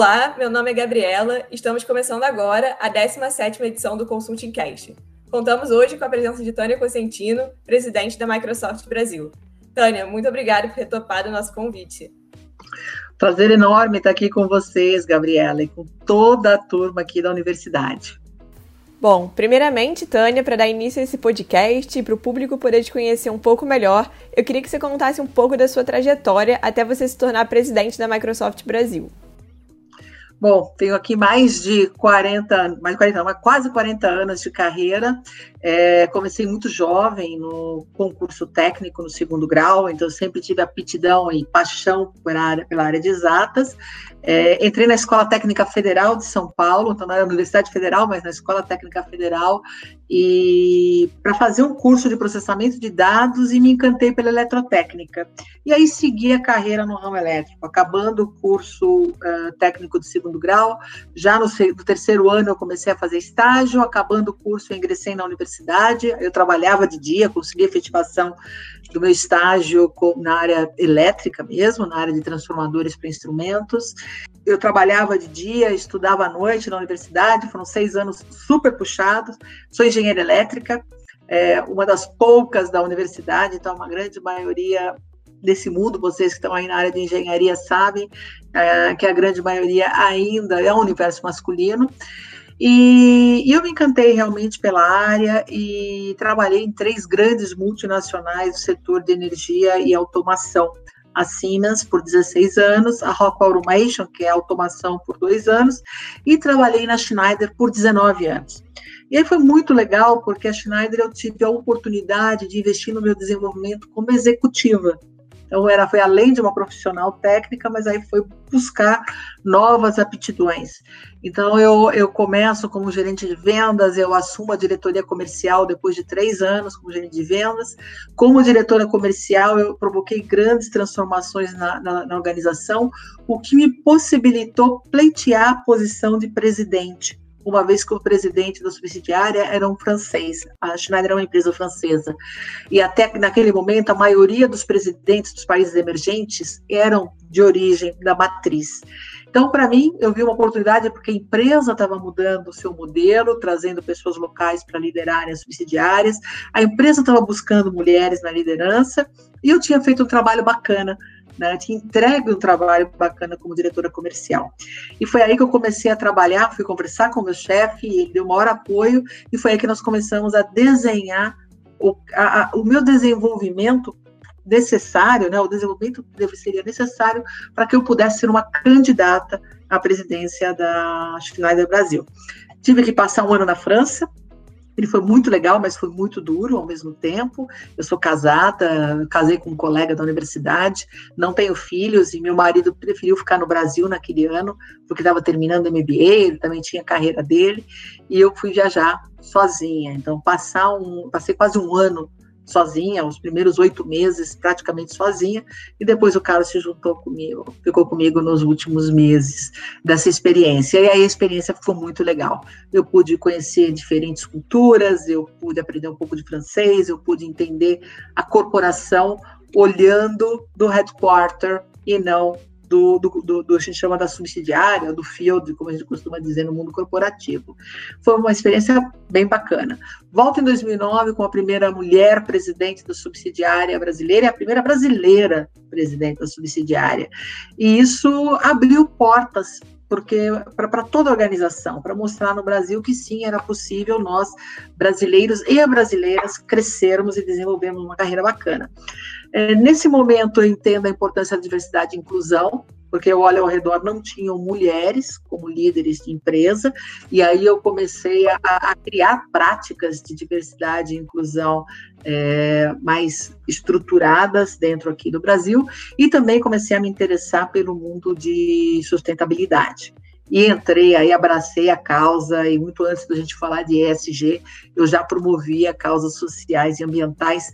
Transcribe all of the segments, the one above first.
Olá, meu nome é Gabriela. Estamos começando agora a 17ª edição do Consulting Cast. Contamos hoje com a presença de Tânia Cosentino, presidente da Microsoft Brasil. Tânia, muito obrigada por ter topado o nosso convite. Prazer enorme estar aqui com vocês, Gabriela, e com toda a turma aqui da universidade. Bom, primeiramente, Tânia, para dar início a esse podcast e para o público poder te conhecer um pouco melhor, eu queria que você contasse um pouco da sua trajetória até você se tornar presidente da Microsoft Brasil. Bom, tenho aqui mais de 40, mais de 40, mas quase 40 anos de carreira. É, comecei muito jovem no concurso técnico no segundo grau, então sempre tive aptidão e paixão pela área, pela área de exatas. É, entrei na Escola Técnica Federal de São Paulo, então era Universidade Federal, mas na Escola Técnica Federal, e para fazer um curso de processamento de dados e me encantei pela eletrotécnica. E aí segui a carreira no ramo elétrico, acabando o curso uh, técnico de segundo grau. Já no, no, terceiro ano eu comecei a fazer estágio, acabando o curso eu ingressei na universidade. Eu trabalhava de dia, consegui efetivação do meu estágio na área elétrica mesmo, na área de transformadores para instrumentos. Eu trabalhava de dia, estudava à noite na universidade, foram seis anos super puxados. Sou engenheira elétrica, é, uma das poucas da universidade, então uma grande maioria desse mundo, vocês que estão aí na área de engenharia sabem é, que a grande maioria ainda é um universo masculino. E, e, eu me encantei realmente pela área e trabalhei em três grandes multinacionais do setor de energia e automação. A Siemens por 16 anos, a Rockwell Automation, que é automação, por dois anos, e trabalhei na Schneider por 19 anos. E aí foi muito legal, porque a Schneider eu tive a oportunidade de investir no meu desenvolvimento como executiva. Então, era, foi além de uma profissional técnica, mas aí foi buscar novas aptidões. Então, eu, eu começo como gerente de vendas, eu assumo a diretoria comercial depois de três anos como gerente de vendas. Como diretora comercial, eu provoquei grandes transformações na, na, na organização, o que me possibilitou pleitear a posição de presidente uma vez que o presidente da subsidiária era um francês. A Schneider é uma empresa francesa. E até naquele momento, a maioria dos presidentes dos países emergentes eram de origem da matriz. Então, para mim, eu vi uma oportunidade porque a empresa estava mudando o seu modelo, trazendo pessoas locais para liderarem as subsidiárias, a empresa estava buscando mulheres na liderança, e eu tinha feito um trabalho bacana né? Tinha entregue um trabalho bacana como diretora comercial. E foi aí que eu comecei a trabalhar, fui conversar com o meu chefe, ele deu maior apoio, e foi aí que nós começamos a desenhar o, a, a, o meu desenvolvimento necessário, né, o desenvolvimento que seria necessário para que eu pudesse ser uma candidata à presidência da Schneider Brasil. Tive que passar um ano na França, ele foi muito legal, mas foi muito duro ao mesmo tempo. Eu sou casada, casei com um colega da universidade, não tenho filhos e meu marido preferiu ficar no Brasil naquele ano, porque estava terminando MBA, ele também tinha a carreira dele, e eu fui viajar sozinha. Então, passar um, passei quase um ano sozinha, os primeiros oito meses praticamente sozinha, e depois o Carlos se juntou comigo, ficou comigo nos últimos meses dessa experiência. E aí a experiência ficou muito legal. Eu pude conhecer diferentes culturas, eu pude aprender um pouco de francês, eu pude entender a corporação olhando do headquarter e não do, do, do, do, a gente chama da subsidiária, do field, como a gente costuma dizer no mundo corporativo. Foi uma experiência bem bacana. Volto em 2009 com a primeira mulher presidente da subsidiária brasileira e a primeira brasileira presidente da subsidiária. E isso abriu portas porque para toda organização, para mostrar no Brasil que sim, era possível nós, brasileiros e brasileiras, crescermos e desenvolvermos uma carreira bacana. É, nesse momento, eu entendo a importância da diversidade e inclusão, porque eu olho ao redor, não tinham mulheres como líderes de empresa, e aí eu comecei a, a criar práticas de diversidade e inclusão é, mais estruturadas dentro aqui do Brasil, e também comecei a me interessar pelo mundo de sustentabilidade. E entrei aí, abracei a causa, e muito antes da gente falar de ESG, eu já promovia causas sociais e ambientais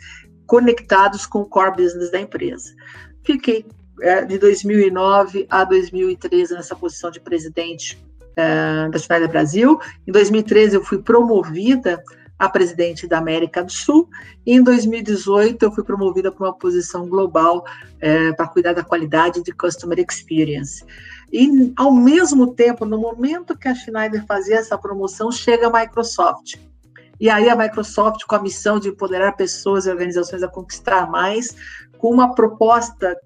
conectados com o core business da empresa. Fiquei é, de 2009 a 2013 nessa posição de presidente é, da Schneider Brasil. Em 2013 eu fui promovida a presidente da América do Sul. E em 2018 eu fui promovida para uma posição global é, para cuidar da qualidade de customer experience. E ao mesmo tempo, no momento que a Schneider fazia essa promoção, chega a Microsoft. E aí a Microsoft, com a missão de empoderar pessoas e organizações a conquistar mais, com uma proposta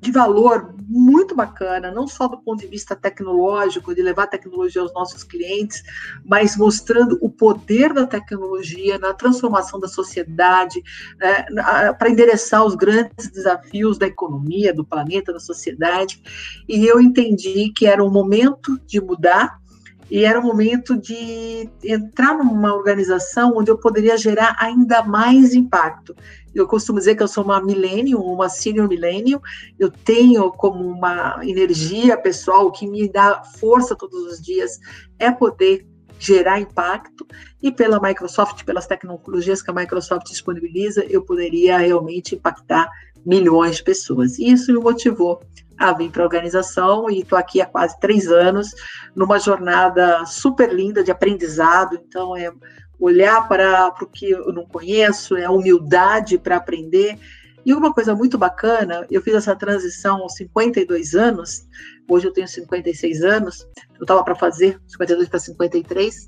de valor muito bacana, não só do ponto de vista tecnológico, de levar tecnologia aos nossos clientes, mas mostrando o poder da tecnologia na transformação da sociedade, né, para endereçar os grandes desafios da economia, do planeta, da sociedade. E eu entendi que era o momento de mudar e era o momento de entrar numa organização onde eu poderia gerar ainda mais impacto. Eu costumo dizer que eu sou uma millennium, uma senior millennium. Eu tenho como uma energia pessoal que me dá força todos os dias é poder gerar impacto e pela Microsoft, pelas tecnologias que a Microsoft disponibiliza, eu poderia realmente impactar milhões de pessoas. E isso me motivou a vir para a organização e estou aqui há quase três anos numa jornada super linda de aprendizado. Então, é olhar para o que eu não conheço, é humildade para aprender. E uma coisa muito bacana, eu fiz essa transição aos 52 anos, hoje eu tenho 56 anos, eu estava para fazer 52 para 53,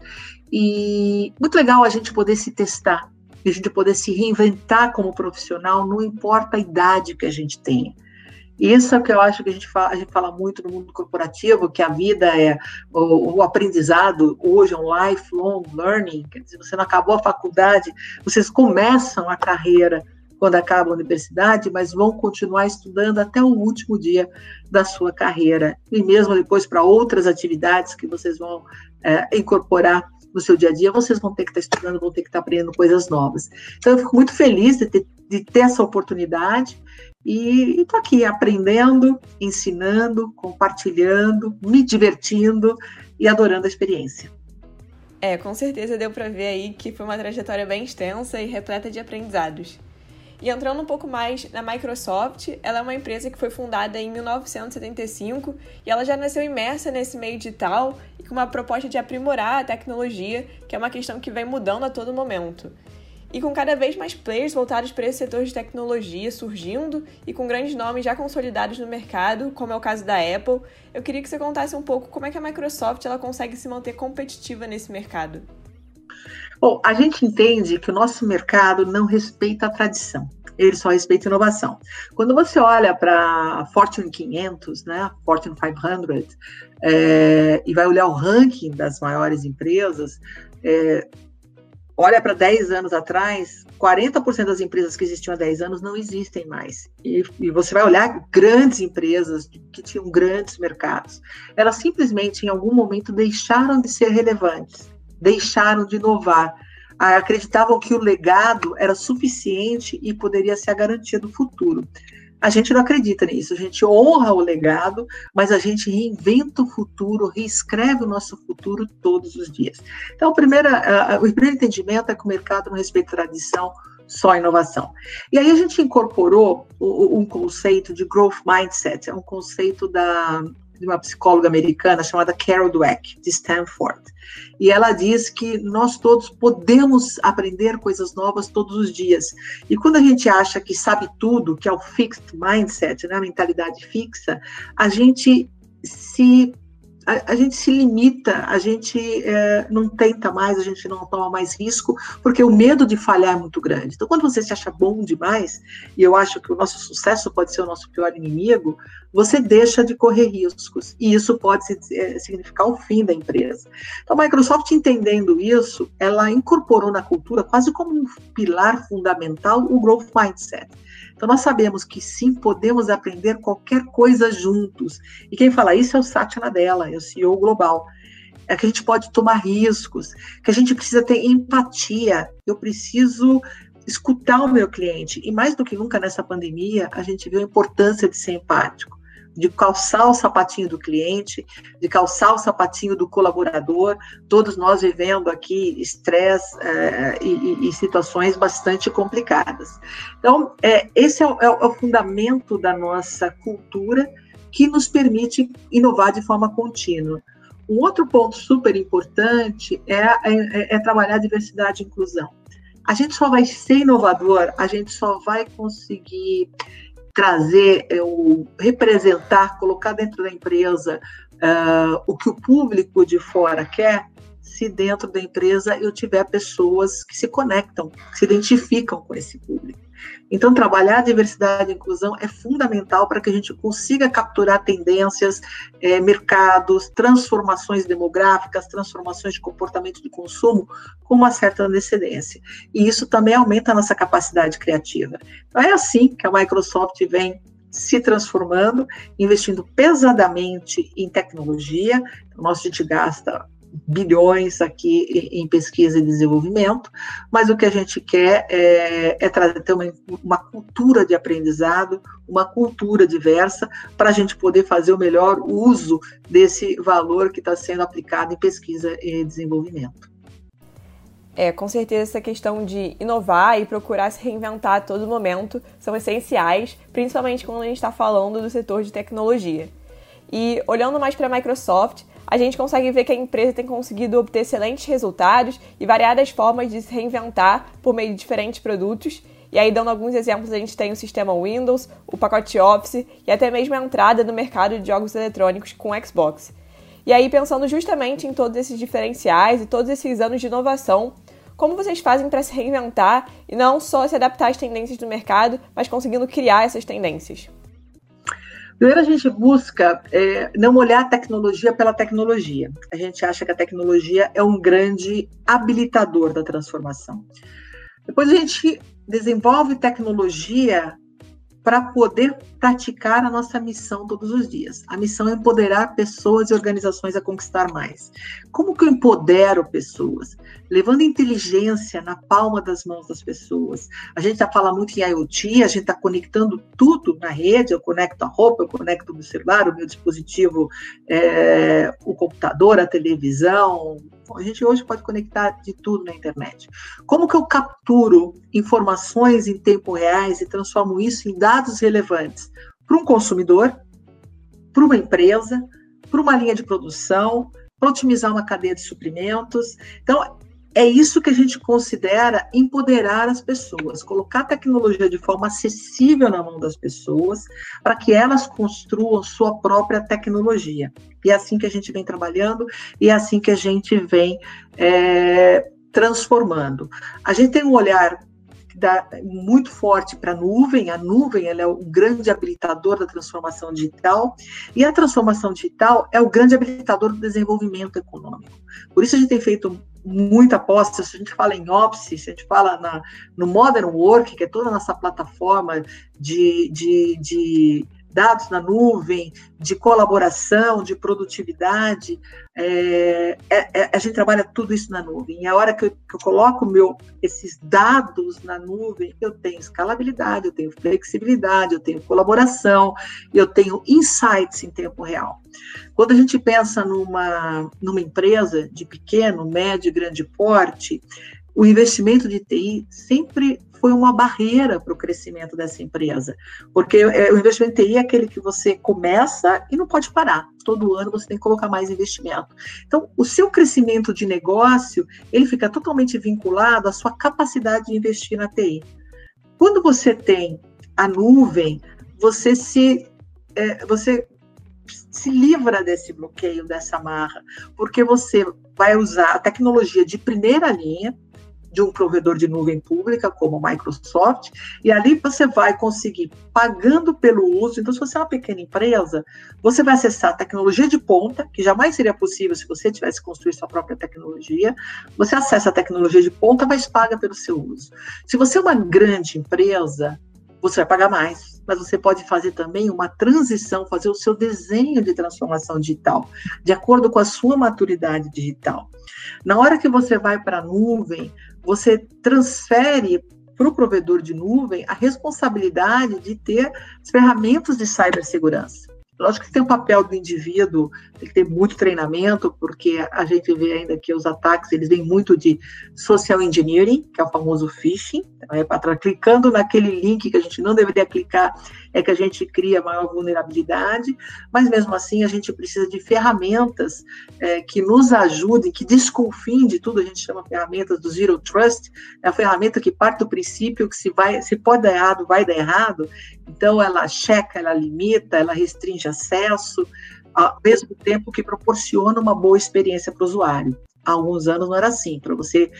e muito legal a gente poder se testar, a gente poder se reinventar como profissional, não importa a idade que a gente tenha. Isso é o que eu acho que a gente fala, a gente fala muito no mundo corporativo, que a vida é o, o aprendizado, hoje é um lifelong learning, quer dizer, você não acabou a faculdade, vocês começam a carreira quando acaba a universidade, mas vão continuar estudando até o último dia da sua carreira, e mesmo depois para outras atividades que vocês vão é, incorporar no seu dia a dia, vocês vão ter que estar estudando, vão ter que estar aprendendo coisas novas. Então, eu fico muito feliz de ter, de ter essa oportunidade e estou aqui aprendendo, ensinando, compartilhando, me divertindo e adorando a experiência. É, com certeza deu para ver aí que foi uma trajetória bem extensa e repleta de aprendizados. E entrando um pouco mais na Microsoft, ela é uma empresa que foi fundada em 1975 e ela já nasceu imersa nesse meio digital e com uma proposta de aprimorar a tecnologia, que é uma questão que vem mudando a todo momento. E com cada vez mais players voltados para esse setor de tecnologia surgindo e com grandes nomes já consolidados no mercado, como é o caso da Apple, eu queria que você contasse um pouco como é que a Microsoft ela consegue se manter competitiva nesse mercado. Bom, a gente entende que o nosso mercado não respeita a tradição, ele só respeita a inovação. Quando você olha para Fortune 500, né, Fortune 500, é, e vai olhar o ranking das maiores empresas, é, olha para 10 anos atrás, 40% das empresas que existiam há 10 anos não existem mais. E, e, você vai olhar grandes empresas que tinham grandes mercados. Elas simplesmente, em algum momento, deixaram de ser relevantes, deixaram de inovar. Acreditavam que o legado era suficiente e poderia ser a garantia do futuro. A gente não acredita nisso, a gente honra o legado, mas a gente reinventa o futuro, reescreve o nosso futuro todos os dias. Então, a primeira, uh, o primeiro entendimento é que o mercado não respeita tradição, só inovação. E aí a gente incorporou um conceito de growth mindset, é um conceito da de uma psicóloga americana chamada Carol Dweck, de Stanford. E ela diz que nós todos podemos aprender coisas novas todos os dias. E quando a gente acha que sabe tudo, que é o fixed mindset, né, a mentalidade fixa, a gente se a, a, gente se limita, a gente é, não tenta mais, a gente não toma mais risco, porque o medo de falhar é muito grande. Então, quando você se acha bom demais, e eu acho que o nosso sucesso pode ser o nosso pior inimigo, você deixa de correr riscos, e isso pode é, significar o fim da empresa. Então, a Microsoft, entendendo isso, ela incorporou na cultura, quase como um pilar fundamental, o Growth Mindset. Então, nós sabemos que sim, podemos aprender qualquer coisa juntos. E quem fala isso é o Satya Nadella, é o CEO global. É que a gente pode tomar riscos, que a gente precisa ter empatia. Eu preciso escutar o meu cliente. E mais do que nunca nessa pandemia, a gente viu a importância de ser empático de calçar o sapatinho do cliente, de calçar o sapatinho do colaborador, todos nós vivendo aqui estresse é, e, e, situações bastante complicadas. Então, é, esse é o, é o fundamento da nossa cultura que nos permite inovar de forma contínua. Um outro ponto super importante é, é, é trabalhar diversidade e inclusão. A gente só vai ser inovador, a gente só vai conseguir trazer, o, representar, colocar dentro da empresa uh, o que o público de fora quer, se dentro da empresa eu tiver pessoas que se conectam, que se identificam com esse público. Então, trabalhar a diversidade e inclusão é fundamental para que a gente consiga capturar tendências, é, mercados, transformações demográficas, transformações de comportamento de consumo com uma certa antecedência. E isso também aumenta a nossa capacidade criativa. Então, é assim que a Microsoft vem se transformando, investindo pesadamente em tecnologia. Então, a gente gasta bilhões aqui em pesquisa e desenvolvimento, mas o que a gente quer é, é trazer uma, uma cultura de aprendizado, uma cultura diversa, para a gente poder fazer o melhor uso desse valor que está sendo aplicado em pesquisa e desenvolvimento. É, com certeza essa questão de inovar e procurar se reinventar a todo momento são essenciais, principalmente quando a gente está falando do setor de tecnologia. E olhando mais para a Microsoft, a gente consegue ver que a empresa tem conseguido obter excelentes resultados e variadas formas de se reinventar por meio de diferentes produtos. E aí, dando alguns exemplos, a gente tem o sistema Windows, o pacote Office e até mesmo a entrada no mercado de jogos eletrônicos com Xbox. E aí, pensando justamente em todos esses diferenciais e todos esses anos de inovação, como vocês fazem para se reinventar e não só se adaptar às tendências do mercado, mas conseguindo criar essas tendências? Primeiro, a gente busca é, não olhar a tecnologia pela tecnologia. A gente acha que a tecnologia é um grande habilitador da transformação. Depois, a gente desenvolve tecnologia para poder praticar a nossa missão todos os dias. A missão é empoderar pessoas e organizações a conquistar mais. Como que eu empodero pessoas? Levando inteligência na palma das mãos das pessoas. A gente já fala muito em IoT, a gente está conectando tudo na rede, eu conecto a roupa, eu conecto o meu celular, o meu dispositivo, é, o computador, a televisão, a gente hoje pode conectar de tudo na internet. Como que eu capturo informações em tempo reais e transformo isso em dados relevantes para um consumidor, para uma empresa, para uma linha de produção, para otimizar uma cadeia de suprimentos. Então, é isso que a gente considera empoderar as pessoas, colocar a tecnologia de forma acessível na mão das pessoas, para que elas construam sua própria tecnologia. E é assim que a gente vem trabalhando e é assim que a gente vem é, transformando. A gente tem um olhar dá muito forte para a nuvem. A nuvem ela é o grande habilitador da transformação digital e a transformação digital é o grande habilitador do desenvolvimento econômico. Por isso a gente tem feito muita aposta, se a gente fala em Office, se a gente fala na, no Modern Work, que é toda a nossa plataforma de, de, de dados na nuvem, de colaboração, de produtividade. É, é, é, a gente trabalha tudo isso na nuvem. E a hora que eu, que eu, coloco meu, esses dados na nuvem, eu tenho escalabilidade, eu tenho flexibilidade, eu tenho colaboração, eu tenho insights em tempo real. Quando a gente pensa numa, numa empresa de pequeno, médio grande porte, o investimento de TI sempre foi uma barreira para o crescimento dessa empresa, porque é, o investimento em TI é aquele que você começa e não pode parar. Todo ano você tem que colocar mais investimento. Então, o seu crescimento de negócio, ele fica totalmente vinculado à sua capacidade de investir na TI. Quando você tem a nuvem, você se é, você se livra desse bloqueio, dessa marra, porque você vai usar a tecnologia de primeira linha, de um provedor de nuvem pública, como a Microsoft, e ali você vai conseguir, pagando pelo uso. Então, se você é uma pequena empresa, você vai acessar a tecnologia de ponta, que jamais seria possível se você tivesse construído sua própria tecnologia. Você acessa a tecnologia de ponta, mas paga pelo seu uso. Se você é uma grande empresa, você vai pagar mais, mas você pode fazer também uma transição, fazer o seu desenho de transformação digital, de acordo com a sua maturidade digital. Na hora que você vai para a nuvem, você transfere para o provedor de nuvem a responsabilidade de ter as ferramentas de cibersegurança. Lógico que tem o papel do indivíduo, tem que ter muito treinamento, porque a gente vê ainda que os ataques, eles vêm muito de social engineering, que é o famoso phishing, então, é para clicando naquele link que a gente não deveria clicar, é que a gente cria maior vulnerabilidade, mas mesmo assim a gente precisa de ferramentas é, que nos ajudem, que desconfiem de tudo, a gente chama ferramentas do Zero Trust, é a ferramenta que parte do princípio que se, vai, se pode dar errado, vai dar errado, então ela checa, ela limita, ela restringe acesso, ao mesmo tempo que proporciona uma boa experiência para o usuário. Há alguns anos não era assim, para você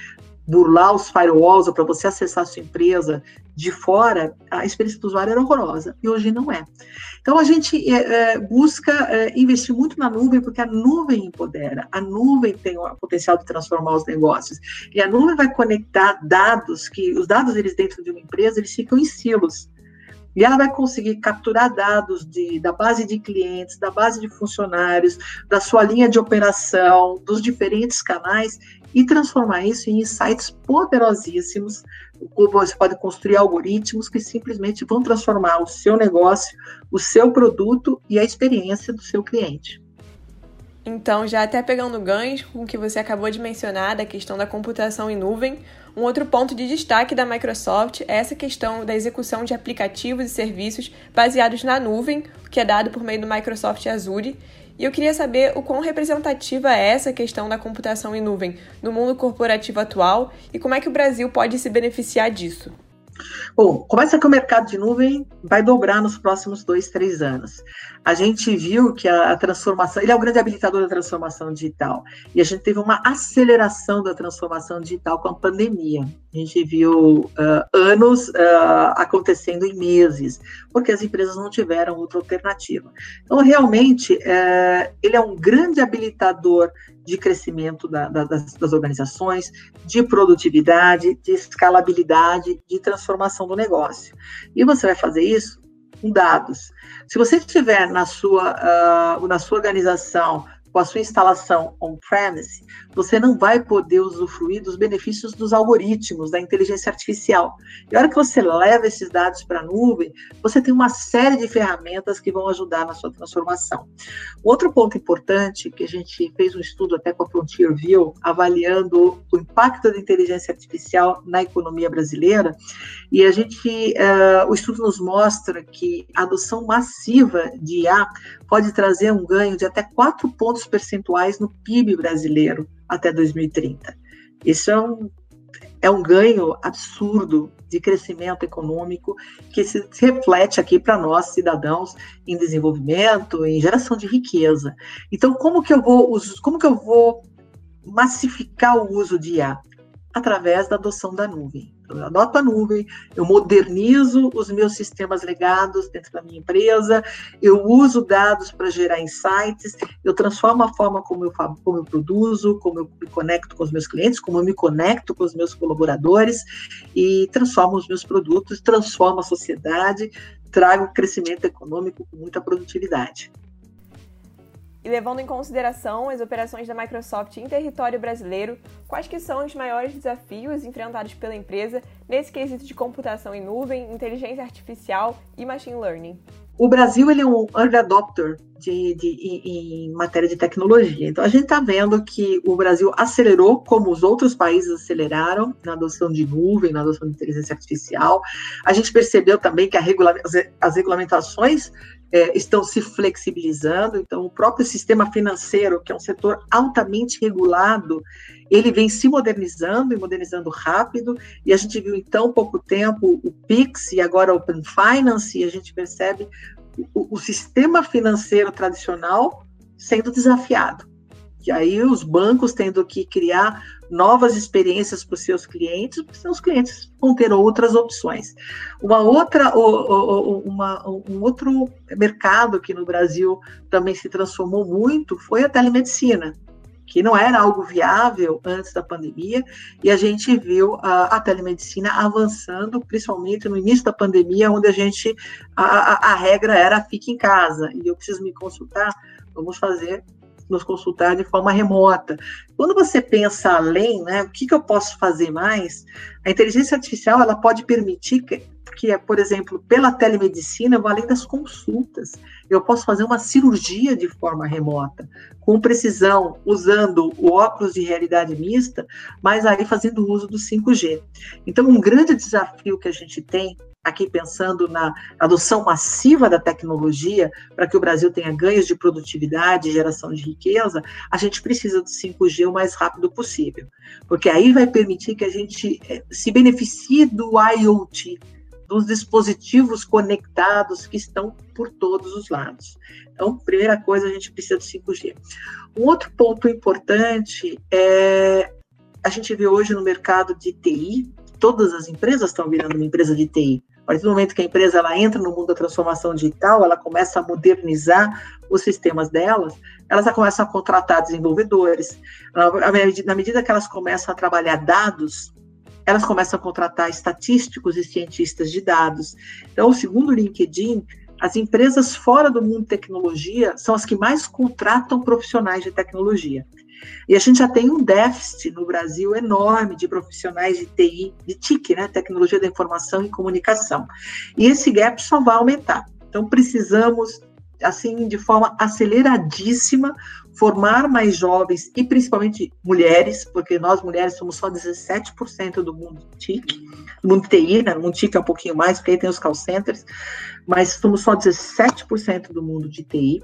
burlar os firewalls ou para você acessar a sua empresa de fora, a experiência do usuário era horrorosa e hoje não é. Então a gente é, é, busca é, investir muito na nuvem porque a nuvem empodera, a nuvem tem o potencial de transformar os negócios e a nuvem vai conectar dados que os dados eles dentro de uma empresa eles ficam em silos. E ela vai conseguir capturar dados de, da base de clientes, da base de funcionários, da sua linha de operação, dos diferentes canais e transformar isso em insights poderosíssimos. Você pode construir algoritmos que simplesmente vão transformar o seu negócio, o seu produto e a experiência do seu cliente. Então, já até pegando ganhos com o que você acabou de mencionar da questão da computação em nuvem, um outro ponto de destaque da Microsoft é essa questão da execução de aplicativos e serviços baseados na nuvem, que é dado por meio do Microsoft Azure, e eu queria saber o quão representativa é essa questão da computação em nuvem no mundo corporativo atual e como é que o Brasil pode se beneficiar disso. Bom, começa que o mercado de nuvem vai dobrar nos próximos dois, três anos. A gente viu que a, a, transformação, ele é o grande habilitador da transformação digital, e a gente teve uma aceleração da transformação digital com a pandemia. A gente viu uh, anos uh, acontecendo em meses, porque as empresas não tiveram outra alternativa. Então, realmente, uh, ele é um grande habilitador de crescimento da, da, das, das, organizações, de produtividade, de escalabilidade, de transformação do negócio. E você vai fazer isso com dados. Se você tiver na sua, uh, na sua organização com a sua instalação on-premise, você não vai poder usufruir dos benefícios dos algoritmos, da inteligência artificial. E a hora que você leva esses dados para a nuvem, você tem uma série de ferramentas que vão ajudar na sua transformação. Outro ponto importante, que a gente fez um estudo até com a Frontier View, avaliando o impacto da inteligência artificial na economia brasileira, e a gente, uh, o estudo nos mostra que a adoção massiva de IA pode trazer um ganho de até 4 pontos percentuais no PIB brasileiro até 2030. Isso é um, é um ganho absurdo de crescimento econômico que se reflete aqui para nós, cidadãos, em desenvolvimento, em geração de riqueza. Então, como que eu vou, como que eu vou massificar o uso de IA? Através da adoção da nuvem eu adoto a nuvem, eu modernizo os meus sistemas legados dentro da minha empresa, eu uso dados para gerar insights, eu transformo a forma como eu, como eu produzo, como eu me conecto com os meus clientes, como eu me conecto com os meus colaboradores e transformo os meus produtos, transformo a sociedade, trago crescimento econômico com muita produtividade. E levando em consideração as operações da Microsoft em território brasileiro, quais que são os maiores desafios enfrentados pela empresa nesse quesito de computação em nuvem, inteligência artificial e machine learning? O Brasil ele é um early adopter de, de, em, em matéria de tecnologia. Então, a gente está vendo que o Brasil acelerou, como os outros países aceleraram, na adoção de nuvem, na adoção de inteligência artificial. A gente percebeu também que regula as, as regulamentações é, estão se flexibilizando. Então, o próprio sistema financeiro, que é um setor altamente regulado, ele vem se modernizando e modernizando rápido. E a gente viu em tão pouco tempo o Pix e agora o Open Finance, e a gente percebe o, o sistema financeiro tradicional sendo desafiado. E aí os bancos tendo que criar novas experiências para os seus clientes, seus clientes vão ter outras opções. Uma outra, uma, um outro mercado que no Brasil também se transformou muito foi a telemedicina, que não era algo viável antes da pandemia, e a gente viu a, a telemedicina avançando, principalmente no início da pandemia, onde a gente a, a, a regra era fique em casa, e eu preciso me consultar, vamos fazer nos consultar de forma remota. Quando você pensa além, né, o que, que eu posso fazer mais? A inteligência artificial ela pode permitir que que por exemplo, pela telemedicina, eu vou além das consultas. Eu posso fazer uma cirurgia de forma remota, com precisão, usando o óculos de realidade mista, mas aí fazendo uso do 5G. Então, um grande desafio que a gente tem aqui pensando na adoção massiva da tecnologia para que o Brasil tenha ganhos de produtividade geração de riqueza, a gente precisa do 5G o mais rápido possível, porque aí vai permitir que a gente eh, se beneficie do IoT, dos dispositivos conectados que estão por todos os lados. Então, primeira coisa, a gente precisa do 5G. Um outro ponto importante é a gente vê hoje no mercado de TI, todas as empresas estão virando uma empresa de TI. A partir do momento que a empresa ela entra no mundo da transformação digital, ela começa a modernizar os sistemas delas, elas já começam a contratar desenvolvedores. Na medida que elas começam a trabalhar dados, elas começam a contratar estatísticos e cientistas de dados. Então, segundo o LinkedIn, as empresas fora do mundo de tecnologia são as que mais contratam profissionais de tecnologia. E a gente já tem um déficit no Brasil enorme de profissionais de TI, de TIC, né, Tecnologia da Informação e Comunicação. E esse gap só vai aumentar. Então, precisamos, assim, de forma aceleradíssima, formar mais jovens e principalmente mulheres, porque nós mulheres somos só 17% do mundo TIC, do mundo TI, né? O mundo TIC é um pouquinho mais, porque aí tem os call centers, mas somos só 17% do mundo de TI.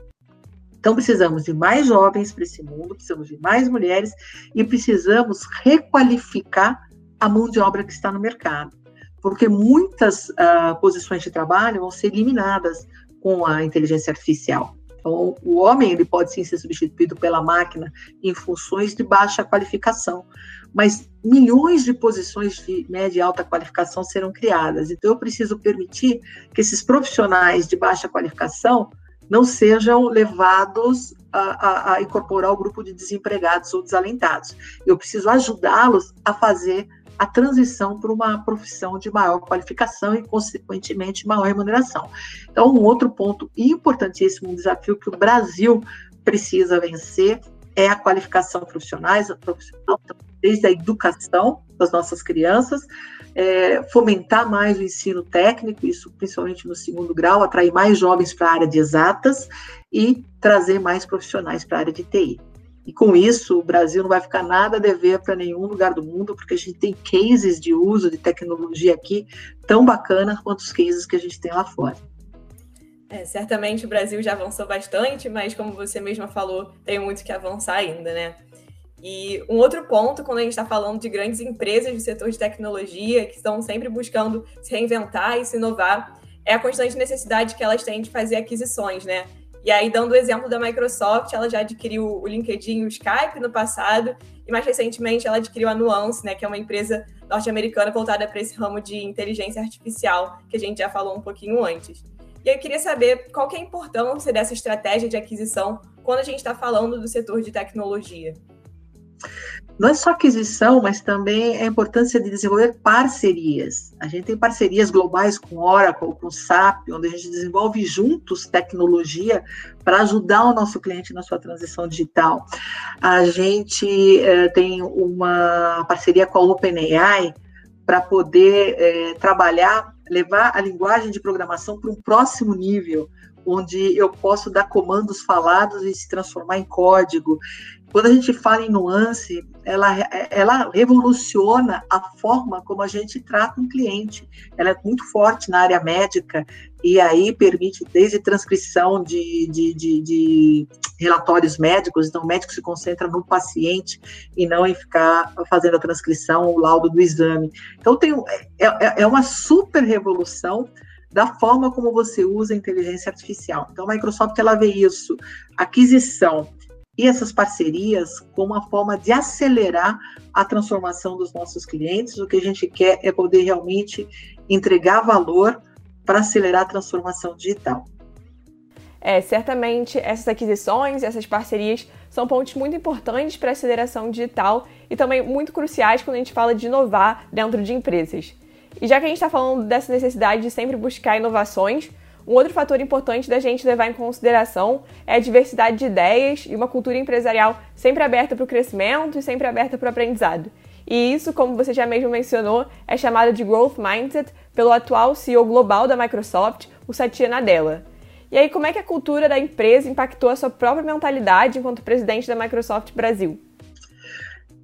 Então precisamos de mais jovens para esse mundo, precisamos de mais mulheres e precisamos requalificar a mão de obra que está no mercado, porque muitas uh, posições de trabalho vão ser eliminadas com a inteligência artificial. Então, o homem ele pode sim ser substituído pela máquina em funções de baixa qualificação, mas milhões de posições de média e alta qualificação serão criadas. Então, eu preciso permitir que esses profissionais de baixa qualificação não sejam levados a, a, a incorporar o grupo de desempregados ou desalentados. Eu preciso ajudá-los a fazer a transição para uma profissão de maior qualificação e, consequentemente, maior remuneração. Então, um outro ponto importantíssimo, um desafio que o Brasil precisa vencer é a qualificação profissionais, a profissional, desde a educação das nossas crianças, é, fomentar mais o ensino técnico, isso principalmente no segundo grau, atrair mais jovens para a área de exatas e trazer mais profissionais para a área de TI. E com isso, o Brasil não vai ficar nada a dever para nenhum lugar do mundo, porque a gente tem cases de uso de tecnologia aqui tão bacanas quanto os cases que a gente tem lá fora. É, certamente o Brasil já avançou bastante, mas como você mesma falou, tem muito que avançar ainda, né? E um outro ponto, quando a gente está falando de grandes empresas do setor de tecnologia, que estão sempre buscando se reinventar e se inovar, é a constante necessidade que elas têm de fazer aquisições, né? E aí, dando o exemplo da Microsoft, ela já adquiriu o LinkedIn e o Skype no passado, e mais recentemente ela adquiriu a Nuance, né, que é uma empresa norte-americana voltada para esse ramo de inteligência artificial, que a gente já falou um pouquinho antes. E eu queria saber qual que é a importância dessa estratégia de aquisição quando a gente está falando do setor de tecnologia não é só aquisição, mas também a importância de desenvolver parcerias. A gente tem parcerias globais com Oracle, com SAP, onde a gente desenvolve juntos tecnologia para ajudar o nosso cliente na sua transição digital. A gente eh, tem uma parceria com a OpenAI para poder eh, trabalhar, levar a linguagem de programação para um próximo nível onde eu posso dar comandos falados e se transformar em código. Quando a gente fala em nuance, ela, ela revoluciona a forma como a gente trata um cliente. Ela é muito forte na área médica e aí permite desde transcrição de, de, de, de relatórios médicos, então o médico se concentra no paciente e não em ficar fazendo a transcrição, o laudo do exame. Então tem, é, é, é uma super revolução da forma como você usa a inteligência artificial. Então, a Microsoft ela vê isso, aquisição e essas parcerias como uma forma de acelerar a transformação dos nossos clientes. O que a gente quer é poder realmente entregar valor para acelerar a transformação digital. É, certamente essas aquisições, essas parcerias são pontos muito importantes para a aceleração digital e também muito cruciais quando a gente fala de inovar dentro de empresas. E já que a gente está falando dessa necessidade de sempre buscar inovações, um outro fator importante da gente levar em consideração é a diversidade de ideias e uma cultura empresarial sempre aberta para o crescimento e sempre aberta para o aprendizado. E isso, como você já mesmo mencionou, é chamado de Growth Mindset pelo atual CEO global da Microsoft, o Satya Nadella. E aí, como é que a cultura da empresa impactou a sua própria mentalidade enquanto presidente da Microsoft Brasil?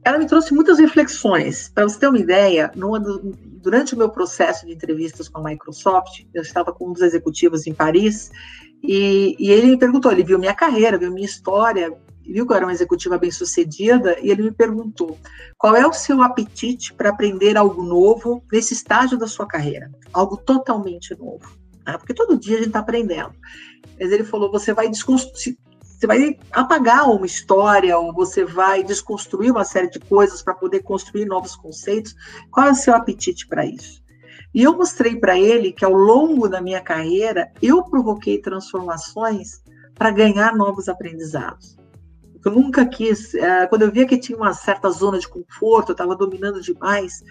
Ela me trouxe muitas reflexões. Para você ter uma ideia, numa durante o meu processo de entrevistas com a Microsoft, eu estava com um dos executivos em Paris e, e ele me perguntou, ele viu minha carreira, viu minha história, viu que eu era uma executiva bem-sucedida e ele me perguntou: qual é o seu apetite para aprender algo novo nesse estágio da sua carreira? Algo totalmente novo. Né? Porque todo dia a gente está aprendendo. Mas ele falou: você vai desconstruir. Você vai apagar uma história ou você vai desconstruir uma série de coisas para poder construir novos conceitos. Qual é o seu apetite para isso? E eu mostrei para ele que ao longo da minha carreira eu provoquei transformações para ganhar novos aprendizados. Eu nunca quis, é, quando eu via que tinha uma certa zona de conforto, eu estava dominando demais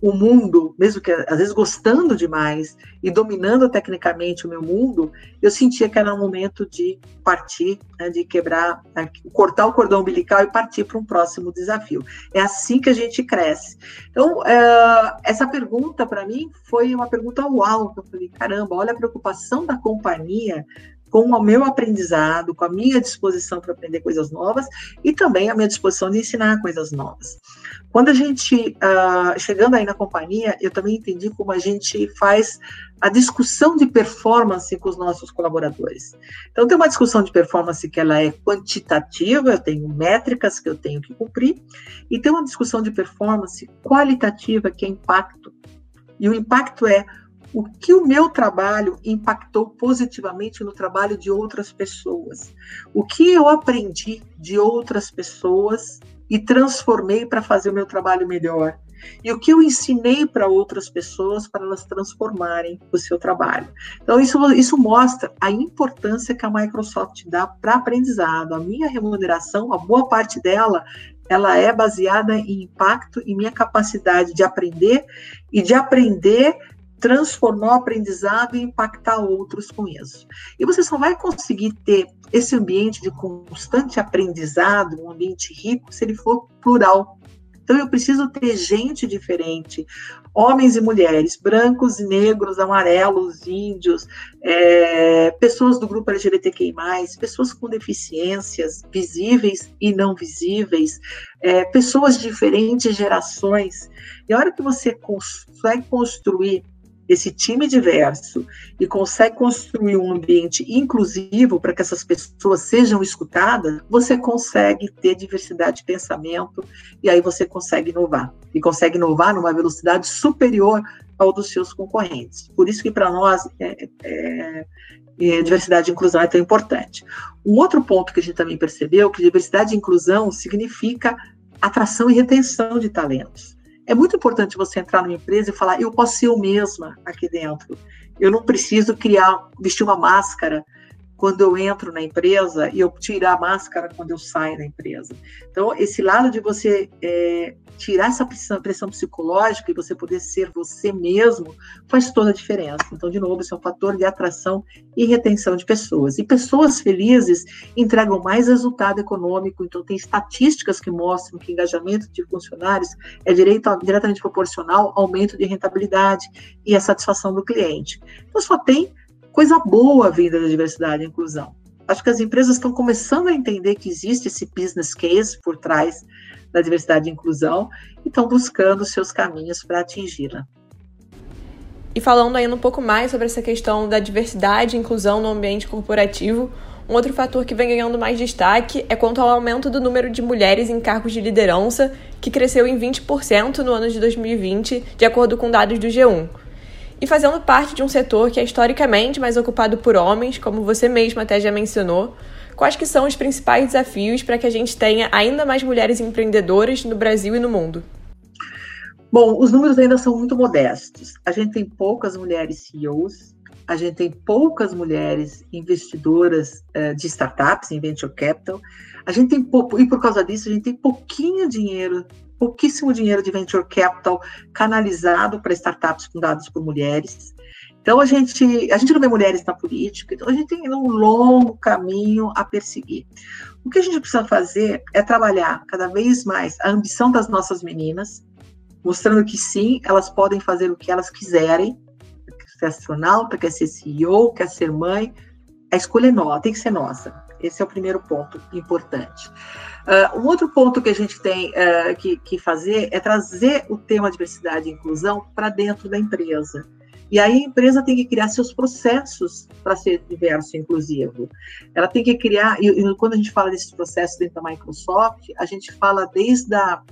o mundo, mesmo que às vezes gostando demais e dominando tecnicamente o meu mundo, eu sentia que era um momento de partir, né, de quebrar, né, cortar o cordão umbilical e partir para um próximo desafio. É assim que a gente cresce. Então, é, essa pergunta para mim foi uma pergunta uau, eu falei, caramba, olha a preocupação da companhia com o meu aprendizado, com a minha disposição para aprender coisas novas e também a minha disposição de ensinar coisas novas. Quando a gente, uh, chegando aí na companhia, eu também entendi como a gente faz a discussão de performance com os nossos colaboradores. Então, tem uma discussão de performance que ela é quantitativa, eu tenho métricas que eu tenho que cumprir, e tem uma discussão de performance qualitativa, que é impacto. E o impacto é o que o meu trabalho impactou positivamente no trabalho de outras pessoas, o que eu aprendi de outras pessoas e transformei para fazer o meu trabalho melhor. E o que eu ensinei para outras pessoas para elas transformarem o seu trabalho. Então, isso, isso mostra a importância que a Microsoft dá para aprendizado. A minha remuneração, a boa parte dela, ela é baseada em impacto e minha capacidade de aprender e de aprender transformar o aprendizado e impactar outros com isso. E você só vai conseguir ter esse ambiente de constante aprendizado, um ambiente rico, se ele for plural. Então eu preciso ter gente diferente, homens e mulheres, brancos e negros, amarelos, índios, é, pessoas do grupo LGBTQI+, pessoas com deficiências visíveis e não visíveis, é, pessoas de diferentes gerações. E a hora que você consegue construir esse time diverso e consegue construir um ambiente inclusivo para que essas pessoas sejam escutadas, você consegue ter diversidade de pensamento e aí você consegue inovar. E consegue inovar numa velocidade superior ao dos seus concorrentes. Por isso que para nós é, é, é, diversidade e inclusão é tão importante. Um outro ponto que a gente também percebeu que diversidade e inclusão significa atração e retenção de talentos. É muito importante você entrar numa empresa e falar: eu posso ser eu mesma aqui dentro. Eu não preciso criar, vestir uma máscara quando eu entro na empresa e eu tirar a máscara quando eu saio da empresa. Então, esse lado de você é, tirar essa pressão, pressão, psicológica e você poder ser você mesmo faz toda a diferença. Então, de novo, isso é um fator de atração e retenção de pessoas. E pessoas felizes entregam mais resultado econômico. Então, tem estatísticas que mostram que engajamento de funcionários é direito, diretamente proporcional ao aumento de rentabilidade e a satisfação do cliente. Então, só tem coisa boa vinda da diversidade e inclusão. Acho que as empresas estão começando a entender que existe esse business case por trás da diversidade e inclusão e estão buscando seus caminhos para atingi-la. E falando ainda um pouco mais sobre essa questão da diversidade e inclusão no ambiente corporativo, um outro fator que vem ganhando mais destaque é quanto ao aumento do número de mulheres em cargos de liderança, que cresceu em 20% no ano de 2020, de acordo com dados do G1 e fazendo parte de um setor que é historicamente mais ocupado por homens, como você mesmo até já mencionou, quais que são os principais desafios para que a gente tenha ainda mais mulheres empreendedoras no Brasil e no mundo? Bom, os números ainda são muito modestos. A gente tem poucas mulheres CEOs, a gente tem poucas mulheres investidoras uh, de startups em venture capital, a gente tem pouco, e por causa disso, a gente tem pouquinho dinheiro pouquíssimo dinheiro de venture capital canalizado para startups fundadas por mulheres. Então a gente, a gente não vê mulheres na política, então a gente tem um longo caminho a perseguir. O que a gente precisa fazer é trabalhar cada vez mais a ambição das nossas meninas, mostrando que sim, elas podem fazer o que elas quiserem, quer ser astronauta, quer ser CEO, quer ser mãe, a escolha é nossa, tem que ser nossa. Esse é o primeiro ponto importante. Uh, um outro ponto que a gente tem uh, que, que fazer é trazer o tema diversidade e inclusão para dentro da empresa. E aí a empresa tem que criar seus processos para ser diverso e inclusivo. Ela tem que criar, e, e, quando a gente fala desses processos dentro da Microsoft, a gente fala desde a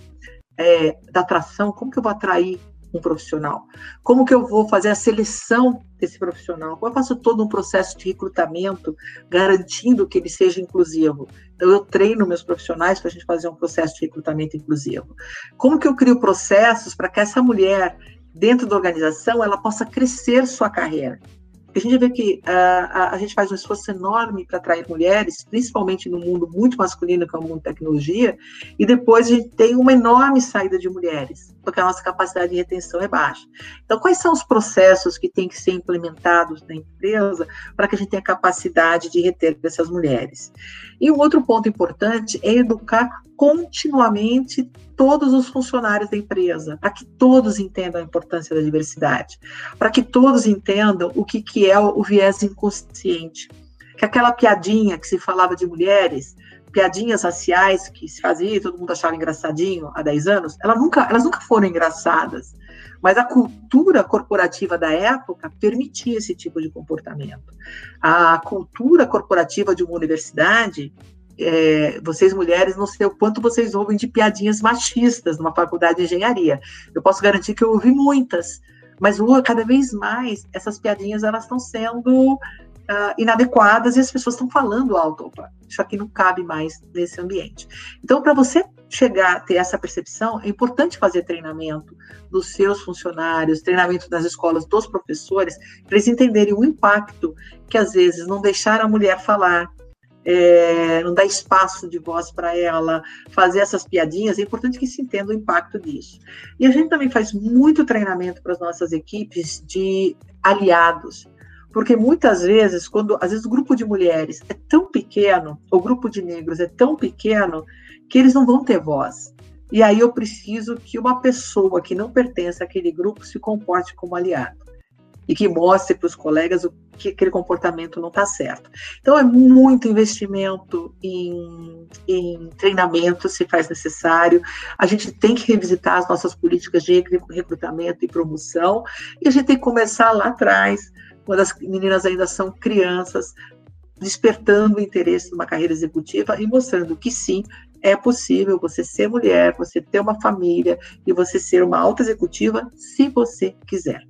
é, da atração, como que eu vou atrair um profissional? Como que eu vou fazer a seleção desse profissional? Como eu faço todo um processo de recrutamento garantindo que ele seja inclusivo? Então, eu treino meus profissionais para a gente fazer um processo de recrutamento inclusivo. Como que eu crio processos para que essa mulher dentro da organização ela possa crescer sua carreira. a gente vê que uh, a, a, gente faz um esforço enorme para atrair mulheres, principalmente no mundo muito masculino, que é o mundo da tecnologia, e depois a gente tem uma enorme saída de mulheres, porque a nossa capacidade de retenção é baixa. Então, quais são os processos que têm que ser implementados na empresa para que a gente tenha capacidade de reter essas mulheres? E um outro ponto importante é educar continuamente todos os funcionários da empresa, para que todos entendam a importância da diversidade, para que todos entendam o que, que é o, viés inconsciente. Que aquela piadinha que se falava de mulheres, piadinhas raciais que se fazia e todo mundo achava engraçadinho há 10 anos, elas nunca, elas nunca foram engraçadas. Mas a cultura corporativa da época permitia esse tipo de comportamento. A cultura corporativa de uma universidade é, vocês mulheres, não sei o quanto vocês ouvem de piadinhas machistas numa faculdade de engenharia. Eu posso garantir que eu ouvi muitas, mas cada vez mais essas piadinhas elas estão sendo uh, inadequadas e as pessoas estão falando alto. Opa, isso aqui não cabe mais nesse ambiente. Então, para você chegar a ter essa percepção, é importante fazer treinamento dos seus funcionários, treinamento nas escolas dos professores, para eles entenderem o impacto que às vezes não deixar a mulher falar, é, não dar espaço de voz para ela, fazer essas piadinhas, é importante que se entenda o impacto disso. E a gente também faz muito treinamento para as nossas equipes de aliados, porque muitas vezes, quando às vezes o grupo de mulheres é tão pequeno, o grupo de negros é tão pequeno, que eles não vão ter voz. E aí eu preciso que uma pessoa que não pertence àquele grupo se comporte como aliado e que mostre para os colegas o que aquele comportamento não está certo. Então, é muito investimento em, em treinamento, se faz necessário. A gente tem que revisitar as nossas políticas de recrutamento e promoção, e a gente tem que começar lá atrás, quando as meninas ainda são crianças, despertando o interesse numa carreira executiva e mostrando que sim, é possível você ser mulher, você ter uma família e você ser uma alta executiva se você quiser.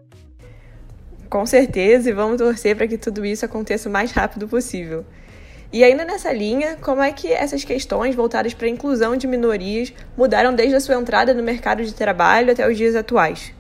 Com certeza, e vamos torcer para que tudo isso aconteça o mais rápido possível. E ainda nessa linha, como é que essas questões voltadas para a inclusão de minorias mudaram desde a sua entrada no mercado de trabalho até os dias atuais?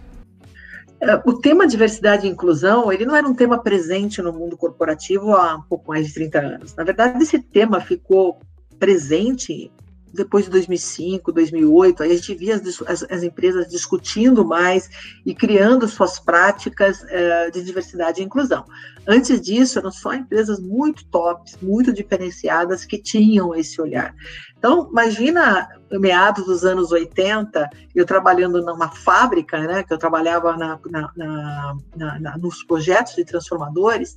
É, o tema diversidade e inclusão, ele não era um tema presente no mundo corporativo há um pouco mais de 30 anos. Na verdade, esse tema ficou presente depois de 2005, 2008, aí a gente via as, as, as empresas discutindo mais e criando suas práticas uh, de diversidade e inclusão. Antes disso, eram só empresas muito tops, muito diferenciadas que tinham esse olhar. Então, imagina meados dos anos 80, eu trabalhando numa fábrica, né, que eu trabalhava na, na, na, nos projetos de transformadores,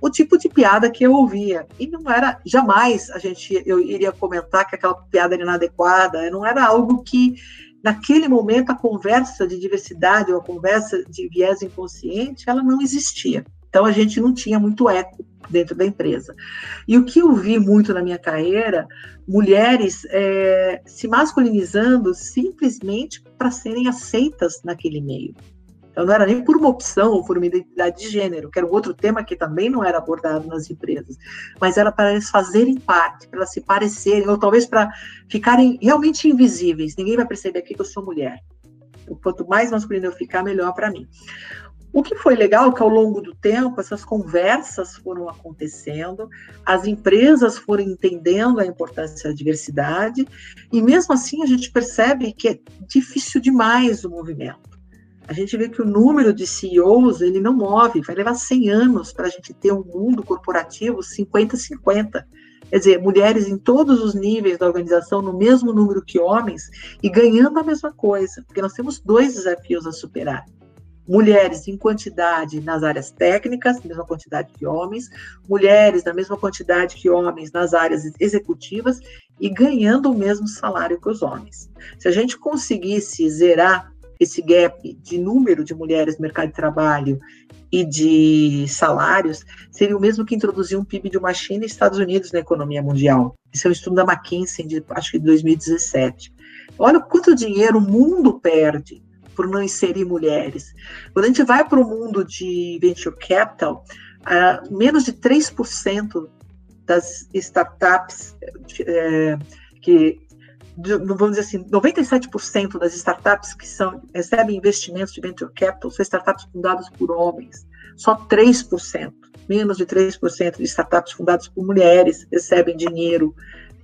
o tipo de piada que eu ouvia. E não era, jamais a gente, eu iria comentar que aquela piada era inadequada, não era algo que, naquele momento, a conversa de diversidade ou a conversa de viés inconsciente, ela não existia. Então, a gente não tinha muito eco dentro da empresa. E o que eu vi muito na minha carreira, mulheres é, se masculinizando simplesmente para serem aceitas naquele meio. Então, não era nem por uma opção ou por uma identidade de gênero, que era um outro tema que também não era abordado nas empresas, mas era para eles fazerem parte, para se parecerem, ou talvez para ficarem realmente invisíveis. Ninguém vai perceber aqui que eu sou mulher. Quanto mais masculino eu ficar, melhor para mim. O que foi legal é que ao longo do tempo essas conversas foram acontecendo, as empresas foram entendendo a importância da diversidade, e mesmo assim a gente percebe que é difícil demais o movimento a gente vê que o número de CEOs ele não move, vai levar 100 anos para a gente ter um mundo corporativo 50-50. Quer dizer, mulheres em todos os níveis da organização, no mesmo número que homens, e ganhando a mesma coisa, porque nós temos dois desafios a superar. Mulheres em quantidade nas áreas técnicas, mesma quantidade que homens, mulheres na mesma quantidade que homens nas áreas executivas e ganhando o mesmo salário que os homens. Se a gente conseguisse zerar esse gap de número de mulheres no mercado de trabalho e de salários seria o mesmo que introduzir um PIB de uma China e Estados Unidos na economia mundial. Isso é um estudo da McKinsey, de, acho que de 2017. Olha quanto dinheiro o mundo perde por não inserir mulheres. Quando a gente vai para o mundo de venture capital, uh, menos de 3% das startups uh, que vamos dizer assim, 97% das startups que são, recebem investimentos de venture capital são startups fundadas por homens. Só 3%, menos de 3% de startups fundadas por mulheres recebem dinheiro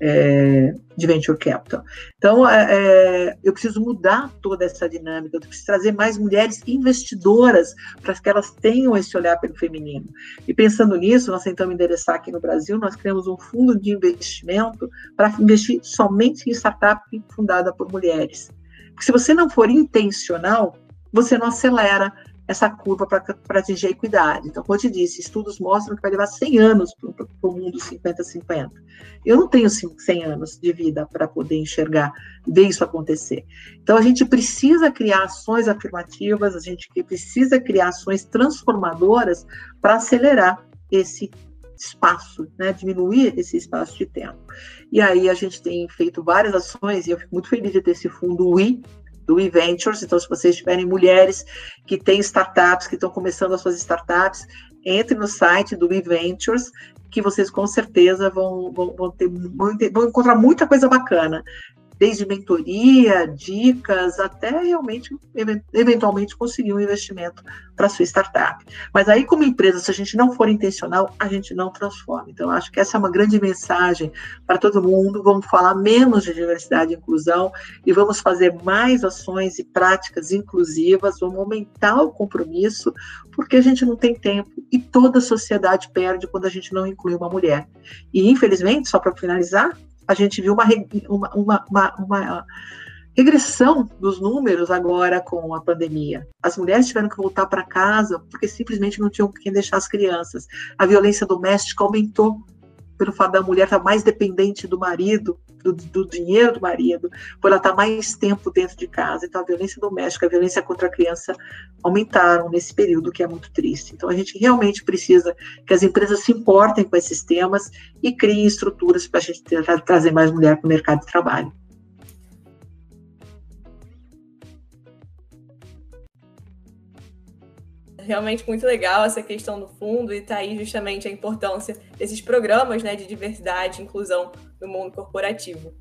é, de venture capital. Então, é, é, eu preciso mudar toda essa dinâmica, eu preciso trazer mais mulheres investidoras para que elas tenham esse olhar pelo feminino. E pensando nisso, nós tentamos endereçar aqui no Brasil, nós criamos um fundo de investimento para investir somente em startup fundada por mulheres. Porque se você não for intencional, você não acelera essa curva para atingir a equidade. Então, como eu te disse, estudos mostram que vai levar 100 anos para o mundo 50-50. Eu não tenho 100 anos de vida para poder enxergar, ver isso acontecer. Então, a gente precisa criar ações afirmativas, a gente precisa criar ações transformadoras para acelerar esse espaço, né, diminuir esse espaço de tempo. E aí a gente tem feito várias ações, e eu fico muito feliz de ter esse fundo WI, do eVentures. Então, se vocês tiverem mulheres que têm startups, que estão começando as suas startups, entre no site do eVentures, que vocês com certeza vão, vão, vão, ter, vão encontrar muita coisa bacana desde mentoria, dicas, até realmente, eventualmente, conseguir um investimento para sua startup. Mas aí, como empresa, se a gente não for intencional, a gente não transforma. Então, acho que essa é uma grande mensagem para todo mundo. Vamos falar menos de diversidade e inclusão e vamos fazer mais ações e práticas inclusivas, vamos aumentar o compromisso, porque a gente não tem tempo e toda a sociedade perde quando a gente não inclui uma mulher. E, infelizmente, só para finalizar, a gente viu uma, uma, uma, uma, uma regressão dos números agora com a pandemia. As mulheres tiveram que voltar para casa porque simplesmente não tinham quem deixar as crianças. A violência doméstica aumentou pelo fato da mulher estar mais dependente do marido, do, do dinheiro do marido, por ela estar mais tempo dentro de casa. Então, a violência doméstica, a violência contra a criança aumentaram nesse período, que é muito triste. Então, a gente realmente precisa que as empresas se importem com esses temas e criem estruturas para a gente trazer mais mulher para o mercado de trabalho. Realmente muito legal essa questão do fundo e tá aí justamente a importância desses programas né, de diversidade e inclusão no mundo corporativo.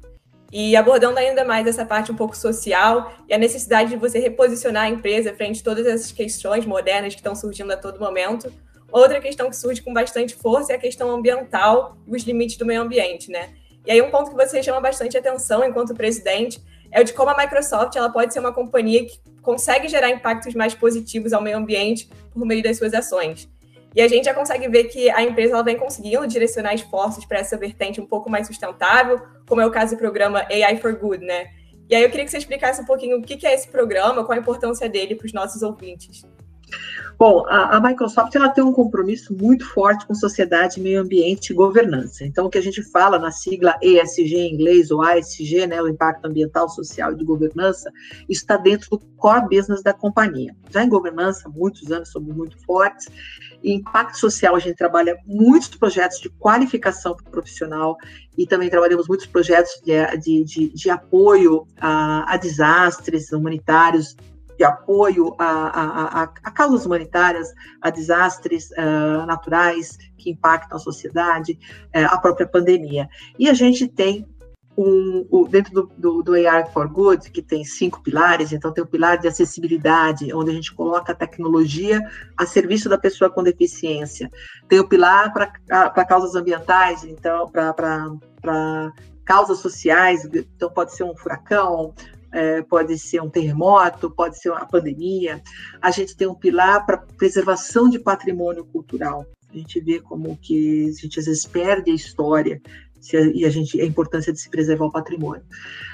E abordando ainda mais essa parte um pouco social e a necessidade de você reposicionar a empresa frente a todas essas questões modernas que estão surgindo a todo momento, outra questão que surge com bastante força é a questão ambiental e os limites do meio ambiente, né? E aí um ponto que você chama bastante atenção enquanto presidente é o de como a Microsoft ela pode ser uma companhia que consegue gerar impactos mais positivos ao meio ambiente por meio das suas ações. E a gente já consegue ver que a empresa ela vem conseguindo direcionar esforços para essa vertente um pouco mais sustentável, como é o caso do programa AI for Good, né? E aí eu queria que você explicasse um pouquinho o que é esse programa, qual a importância dele para os nossos ouvintes. Bom, a, a, Microsoft ela tem um compromisso muito forte com sociedade, meio ambiente e governança. Então, o que a gente fala na sigla ESG em inglês, ou ASG, né, o impacto ambiental, social e de governança, isso está dentro do core business da companhia. Já em governança, muitos anos somos muito fortes. E impacto social, a gente trabalha muitos projetos de qualificação profissional e também trabalhamos muitos projetos de, de, de, de apoio a, a desastres humanitários de apoio a, a, a, causas humanitárias, a desastres uh, naturais que impactam a sociedade, uh, a própria pandemia. E a gente tem um, um, dentro do, do, do AI for Good, que tem cinco pilares, então tem o pilar de acessibilidade, onde a gente coloca a tecnologia a serviço da pessoa com deficiência. Tem o pilar para causas ambientais, então, para causas sociais, então pode ser um furacão, é, pode ser um terremoto, pode ser uma pandemia. A gente tem um pilar para preservação de patrimônio cultural. A gente vê como que a gente às vezes perde a história e a gente a importância de se preservar o patrimônio.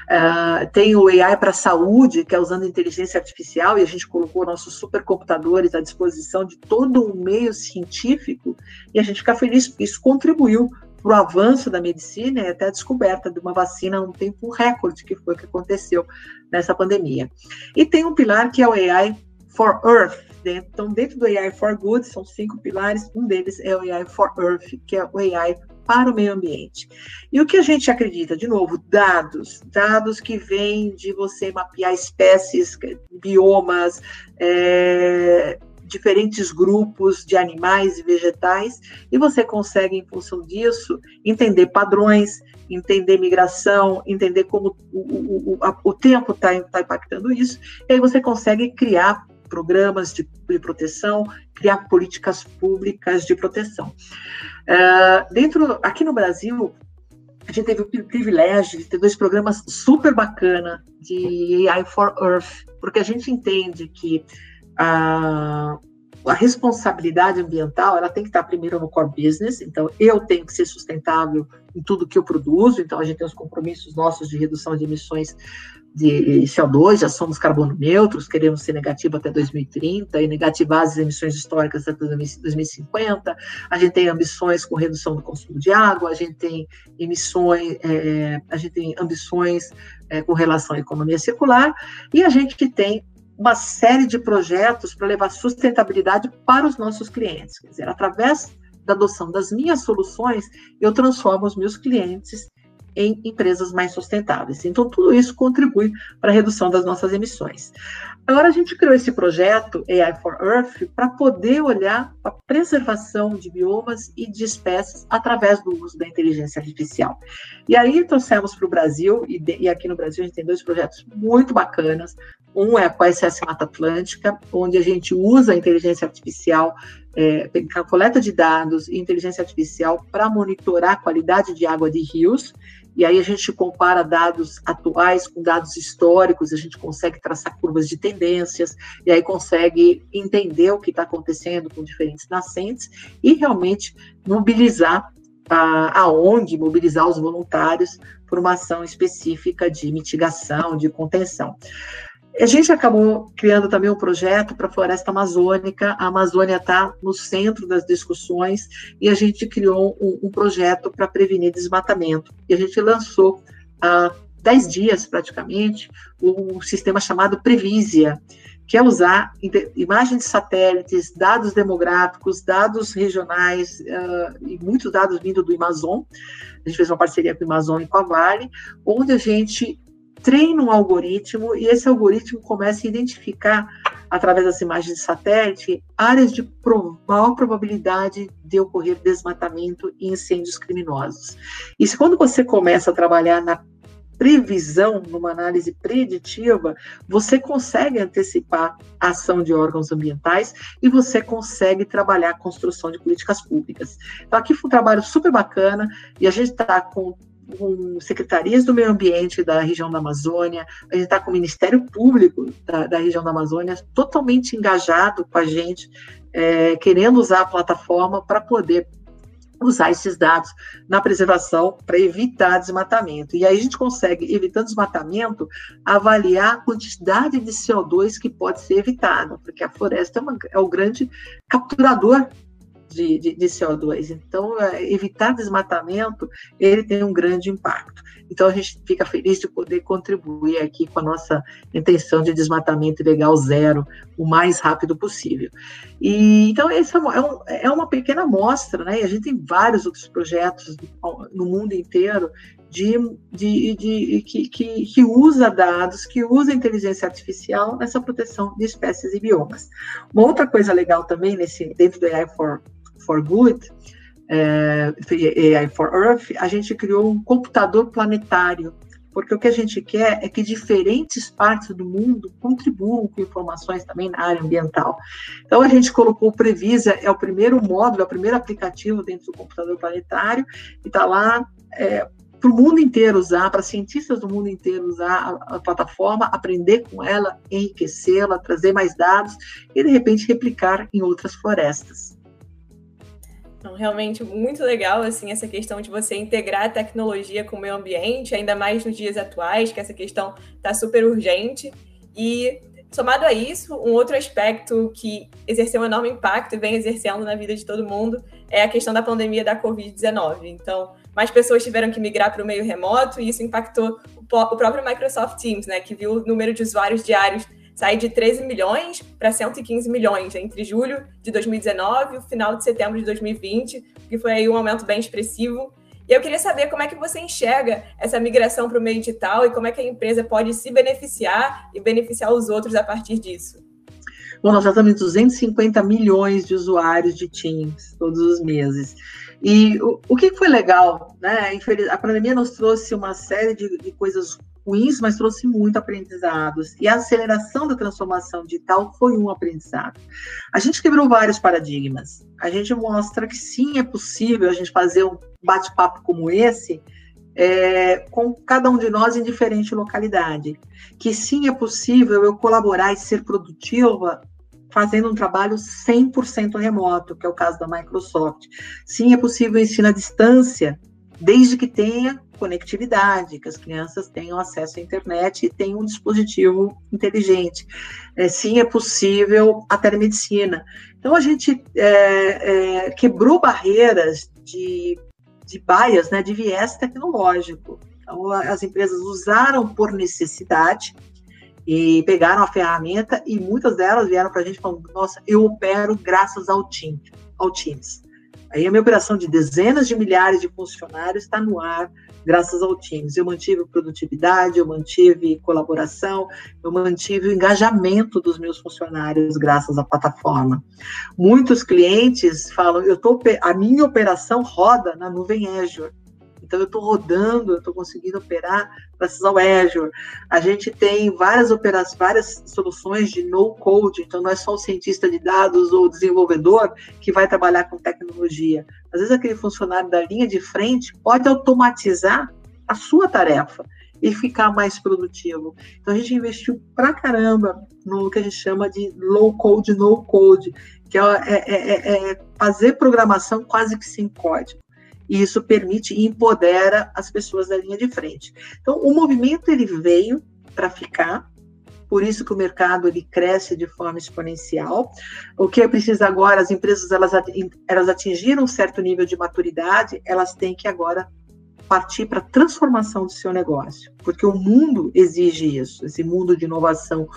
Uh, tem o AI para a saúde, que é usando inteligência artificial, e a gente colocou nossos supercomputadores à disposição de todo o meio científico, e a gente fica feliz porque isso contribuiu para o avanço da medicina e até a descoberta de uma vacina num tempo recorde, que foi o que aconteceu nessa pandemia. E tem um pilar que é o AI for Earth. Então, dentro do AI for Good, são cinco pilares, um deles é o AI for Earth, que é o AI para o meio ambiente. E o que a gente acredita? De novo, dados, dados que vêm de você mapear espécies, biomas, é, diferentes grupos de animais e vegetais, e você consegue, em função disso, entender padrões, entender migração, entender como o, o, o, o tempo está tá impactando isso, e aí você consegue criar programas de, de proteção, criar políticas públicas de proteção. Uh, dentro, aqui no Brasil, a gente teve o privilégio de ter dois programas super bacana de AI for Earth, porque a gente entende que a, a responsabilidade ambiental ela tem que estar primeiro no core business, então eu tenho que ser sustentável em tudo que eu produzo, então a gente tem os compromissos nossos de redução de emissões de CO2, já somos carbono neutros, queremos ser negativo até 2030 e negativar as emissões históricas até 2050. A gente tem ambições com redução do consumo de água, a gente tem emissões, é, a gente tem ambições é, com relação à economia circular e a gente tem uma série de projetos para levar sustentabilidade para os nossos clientes. Quer dizer, através da adoção das minhas soluções, eu transformo os meus clientes em empresas mais sustentáveis. Então, tudo isso contribui para a redução das nossas emissões. Agora, a gente criou esse projeto AI for Earth para poder olhar a preservação de biomas e de espécies através do uso da inteligência artificial. E aí trouxemos para o Brasil, e, de, e aqui no Brasil a gente tem dois projetos muito bacanas. Um é com a SS Mata Atlântica, onde a gente usa a inteligência artificial, é, coleta de dados e inteligência artificial para monitorar a qualidade de água de rios e aí a gente compara dados atuais com dados históricos, a gente consegue traçar curvas de tendências, e aí consegue entender o que está acontecendo com diferentes nascentes e realmente mobilizar a, aonde mobilizar os voluntários por uma ação específica de mitigação, de contenção. A gente acabou criando também um projeto para a floresta amazônica. A Amazônia está no centro das discussões e a gente criou um, um projeto para prevenir desmatamento. E a gente lançou há 10 dias, praticamente, um sistema chamado Previsia, que é usar imagens de satélites, dados demográficos, dados regionais uh, e muitos dados vindo do Amazon. A gente fez uma parceria com o Amazon e com a Vale, onde a gente treina um algoritmo e esse algoritmo começa a identificar, através das imagens de satélite, áreas de maior probabilidade de ocorrer desmatamento e incêndios criminosos. E quando você começa a trabalhar na previsão, numa análise preditiva, você consegue antecipar a ação de órgãos ambientais e você consegue trabalhar a construção de políticas públicas. Então, aqui foi um trabalho super bacana e a gente está com com secretarias do meio ambiente da região da Amazônia, a gente está com o Ministério Público da, da, região da Amazônia totalmente engajado com a gente, é, querendo usar a plataforma para poder usar esses dados na preservação para evitar desmatamento. E aí a gente consegue, evitando desmatamento, avaliar a quantidade de CO2 que pode ser evitada, porque a floresta é, uma, é o grande capturador de, de, de CO2. Então, é, evitar desmatamento, ele tem um grande impacto. Então, a gente fica feliz de poder contribuir aqui com a nossa intenção de desmatamento ilegal zero, o mais rápido possível. E, então, essa é, é, um, é uma pequena amostra, né? E a gente tem vários outros projetos no mundo inteiro de, de, de, que, que, que, usa dados, que usa inteligência artificial nessa proteção de espécies e biomas. Uma outra coisa legal também nesse dentro do AI for for Good, é, AI for Earth, a gente criou um computador planetário, porque o que a gente quer é que diferentes partes do mundo contribuam com informações também na área ambiental. Então, a gente colocou o Previsa, é o primeiro módulo, é o primeiro aplicativo dentro do computador planetário, e está lá é, para o mundo inteiro usar, para cientistas do mundo inteiro usar a, a plataforma, aprender com ela, enriquecê-la, trazer mais dados e, de repente, replicar em outras florestas. Então, realmente muito legal assim essa questão de você integrar a tecnologia com o meio ambiente, ainda mais nos dias atuais, que essa questão está super urgente. E somado a isso, um outro aspecto que exerceu um enorme impacto e vem exercendo na vida de todo mundo é a questão da pandemia da Covid-19. Então, mais pessoas tiveram que migrar para o meio remoto e isso impactou o próprio Microsoft Teams, né, que viu o número de usuários diários sair de 13 milhões para 115 milhões entre julho de 2019 e o final de setembro de 2020, que foi aí um aumento bem expressivo. E eu queria saber como é que você enxerga essa migração para o meio digital e como é que a empresa pode se beneficiar e beneficiar os outros a partir disso. Bom, nós já estamos em 250 milhões de usuários de Teams todos os meses. E o, o que foi legal, né? A pandemia nos trouxe uma série de, de coisas ruins, mas trouxe muito aprendizados. E a aceleração da transformação digital foi um aprendizado. A gente quebrou vários paradigmas. A gente mostra que sim, é possível a gente fazer um bate-papo como esse é, com cada um de nós em diferente localidade. Que sim, é possível eu colaborar e ser produtiva fazendo um trabalho 100% remoto, que é o caso da Microsoft. Sim, é possível ensino à distância, desde que tenha conectividade, que as crianças tenham acesso à internet e tenham um dispositivo inteligente. É, sim, é possível a telemedicina. Então, a gente é, é, quebrou barreiras de, de baias, né, de viés tecnológico. Então, as empresas usaram por necessidade e pegaram a ferramenta e muitas delas vieram para a gente falando: nossa, eu opero graças ao Teams. Ao Teams. Aí a minha operação de dezenas de milhares de funcionários está no ar, graças ao Teams. Eu mantive produtividade, eu mantive colaboração, eu mantive o engajamento dos meus funcionários graças à plataforma. Muitos clientes falam, eu tô, a minha operação roda na nuvem Azure. Então, eu estou rodando, eu estou conseguindo operar graças ao Azure. A gente tem várias operações, várias soluções de no-code, então não é só o cientista de dados ou desenvolvedor que vai trabalhar com tecnologia. Às vezes, aquele funcionário da linha de frente pode automatizar a sua tarefa e ficar mais produtivo. Então a gente investiu pra caramba no que a gente chama de low code, no code, que é, é, é, é fazer programação quase que sem código e isso permite e empodera as pessoas da linha de frente. Então, o movimento ele veio para ficar, por isso que o mercado ele cresce de forma exponencial. O que é preciso agora, as empresas elas, elas atingiram um certo nível de maturidade, elas têm que agora partir para a transformação do seu negócio, porque o mundo exige isso, esse mundo de inovação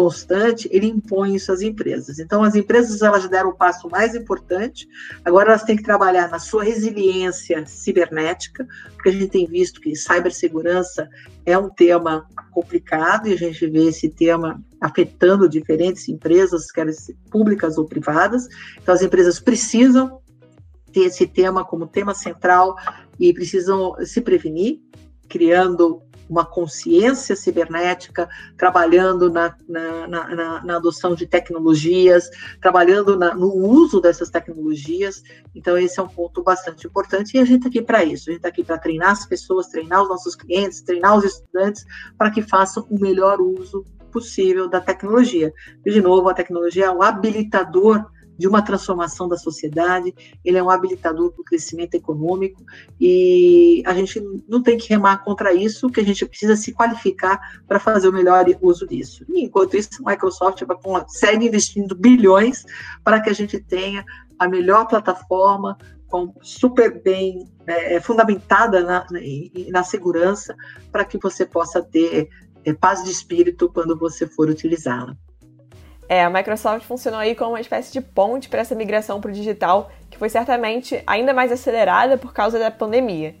constante, ele impõe isso às empresas. Então, as empresas elas deram o passo mais importante, agora elas têm que trabalhar na sua resiliência cibernética, porque a gente tem visto que cibersegurança é um tema complicado e a gente vê esse tema afetando diferentes empresas, quer públicas ou privadas. Então, as empresas precisam ter esse tema como tema central e precisam se prevenir, criando uma consciência cibernética, trabalhando na, na, na, na adoção de tecnologias, trabalhando no uso dessas tecnologias. Então, esse é um ponto bastante importante e a gente está aqui para isso. A gente está aqui para treinar as pessoas, treinar os nossos clientes, treinar os estudantes para que façam o melhor uso possível da tecnologia. E, de novo, a tecnologia é um habilitador de uma transformação da sociedade, ele é um habilitador para o crescimento econômico e a gente não tem que remar contra isso, que a gente precisa se qualificar para fazer o melhor uso disso. E, enquanto isso, a Microsoft segue investindo bilhões para que a gente tenha a melhor plataforma, com, super bem é, fundamentada na, na, na segurança, para que você possa ter é, paz de espírito quando você for utilizá-la. É, a Microsoft funcionou aí como uma espécie de ponte para essa migração para o digital, que foi certamente ainda mais acelerada por causa da pandemia.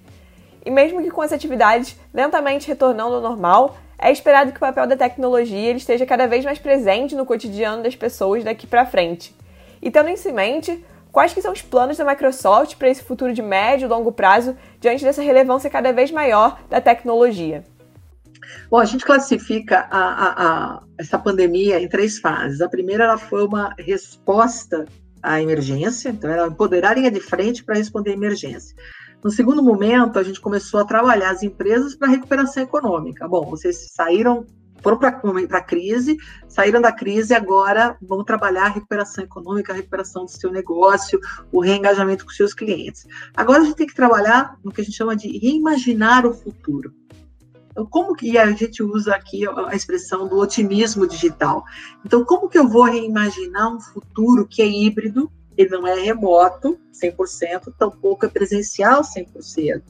E mesmo que com as atividades lentamente retornando ao normal, é esperado que o papel da tecnologia esteja cada vez mais presente no cotidiano das pessoas daqui para frente. E tendo isso em mente, quais que são os planos da Microsoft para esse futuro de médio e longo prazo diante dessa relevância cada vez maior da tecnologia? Bom, a gente classifica a, a, a, essa pandemia em três fases. A primeira ela foi uma resposta à emergência, então era empoderar a linha de frente para responder à emergência. No segundo momento, a gente começou a trabalhar as empresas para recuperação econômica. Bom, vocês saíram foram para a crise, saíram da crise e agora vão trabalhar a recuperação econômica, a recuperação do seu negócio, o reengajamento com seus clientes. Agora a gente tem que trabalhar no que a gente chama de reimaginar o futuro. Como que a gente usa aqui a expressão do otimismo digital? Então, como que eu vou reimaginar um futuro que é híbrido, ele não é remoto 100%, tampouco é presencial 100%.